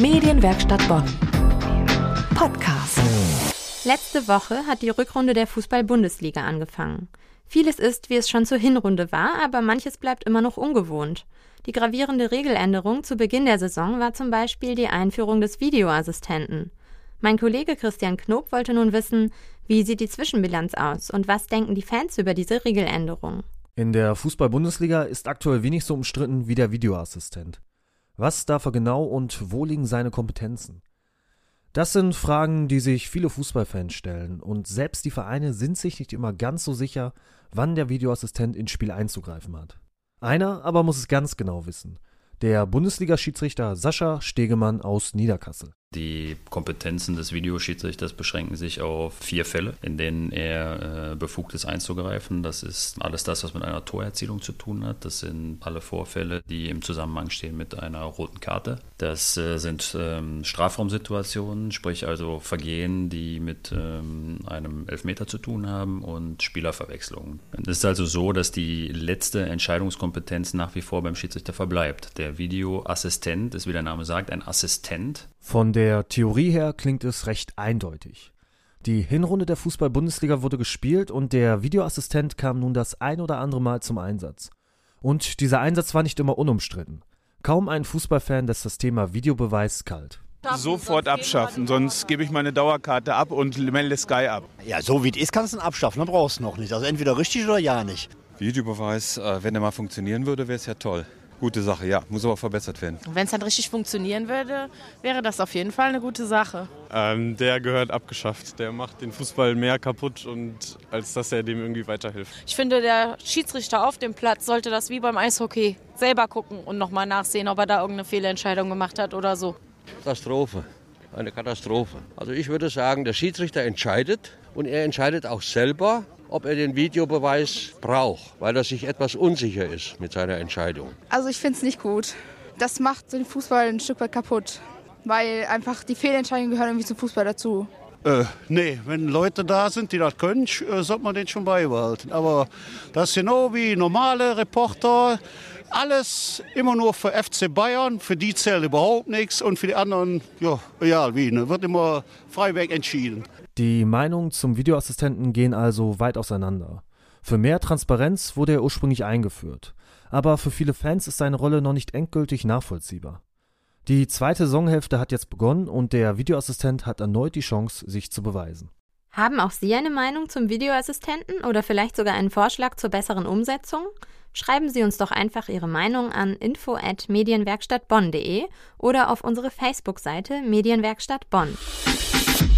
Medienwerkstatt Bonn. Podcast. Letzte Woche hat die Rückrunde der Fußball-Bundesliga angefangen. Vieles ist, wie es schon zur Hinrunde war, aber manches bleibt immer noch ungewohnt. Die gravierende Regeländerung zu Beginn der Saison war zum Beispiel die Einführung des Videoassistenten. Mein Kollege Christian Knob wollte nun wissen, wie sieht die Zwischenbilanz aus und was denken die Fans über diese Regeländerung? In der Fußball-Bundesliga ist aktuell wenig so umstritten wie der Videoassistent. Was darf er genau und wo liegen seine Kompetenzen? Das sind Fragen, die sich viele Fußballfans stellen und selbst die Vereine sind sich nicht immer ganz so sicher, wann der Videoassistent ins Spiel einzugreifen hat. Einer aber muss es ganz genau wissen. Der Bundesliga-Schiedsrichter Sascha Stegemann aus Niederkassel. Die Kompetenzen des Videoschiedsrichters beschränken sich auf vier Fälle, in denen er äh, befugt ist einzugreifen. Das ist alles das, was mit einer Torerzielung zu tun hat. Das sind alle Vorfälle, die im Zusammenhang stehen mit einer roten Karte. Das äh, sind ähm, Strafraumsituationen, sprich also Vergehen, die mit ähm, einem Elfmeter zu tun haben und Spielerverwechslungen. Es ist also so, dass die letzte Entscheidungskompetenz nach wie vor beim Schiedsrichter verbleibt. Der Videoassistent ist, wie der Name sagt, ein Assistent von der Theorie her klingt es recht eindeutig. Die Hinrunde der Fußball-Bundesliga wurde gespielt und der Videoassistent kam nun das ein oder andere Mal zum Einsatz. Und dieser Einsatz war nicht immer unumstritten. Kaum ein Fußballfan lässt das Thema Videobeweis kalt. Sofort abschaffen, sonst gebe ich meine Dauerkarte ab und melde Sky ab. Ja, so wie es ist, kannst du ihn abschaffen, dann brauchst du noch nicht. Also entweder richtig oder ja nicht. Videobeweis, äh, wenn er mal funktionieren würde, wäre es ja toll. Gute Sache, ja. Muss aber verbessert werden. Wenn es dann richtig funktionieren würde, wäre das auf jeden Fall eine gute Sache. Ähm, der gehört abgeschafft. Der macht den Fußball mehr kaputt, und als dass er dem irgendwie weiterhilft. Ich finde, der Schiedsrichter auf dem Platz sollte das wie beim Eishockey selber gucken und nochmal nachsehen, ob er da irgendeine Fehlentscheidung gemacht hat oder so. Katastrophe. Eine Katastrophe. Also ich würde sagen, der Schiedsrichter entscheidet und er entscheidet auch selber, ob er den Videobeweis braucht, weil er sich etwas unsicher ist mit seiner Entscheidung. Also ich finde es nicht gut. Das macht den Fußball ein Stück weit kaputt, weil einfach die Fehlentscheidungen gehören irgendwie zum Fußball dazu. Äh, nee, wenn Leute da sind, die das können, äh, sollte man den schon beibehalten. Aber das ist genau wie normale Reporter. Alles immer nur für FC Bayern, für die zählt überhaupt nichts und für die anderen, ja, egal wie, ne, wird immer freiweg entschieden. Die Meinungen zum Videoassistenten gehen also weit auseinander. Für mehr Transparenz wurde er ursprünglich eingeführt, aber für viele Fans ist seine Rolle noch nicht endgültig nachvollziehbar. Die zweite Saisonhälfte hat jetzt begonnen und der Videoassistent hat erneut die Chance, sich zu beweisen. Haben auch Sie eine Meinung zum Videoassistenten oder vielleicht sogar einen Vorschlag zur besseren Umsetzung? Schreiben Sie uns doch einfach Ihre Meinung an info@medienwerkstattbonn.de oder auf unsere Facebook-Seite Medienwerkstatt Bonn.